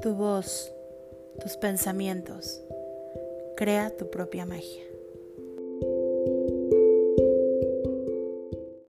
tu voz, tus pensamientos. Crea tu propia magia.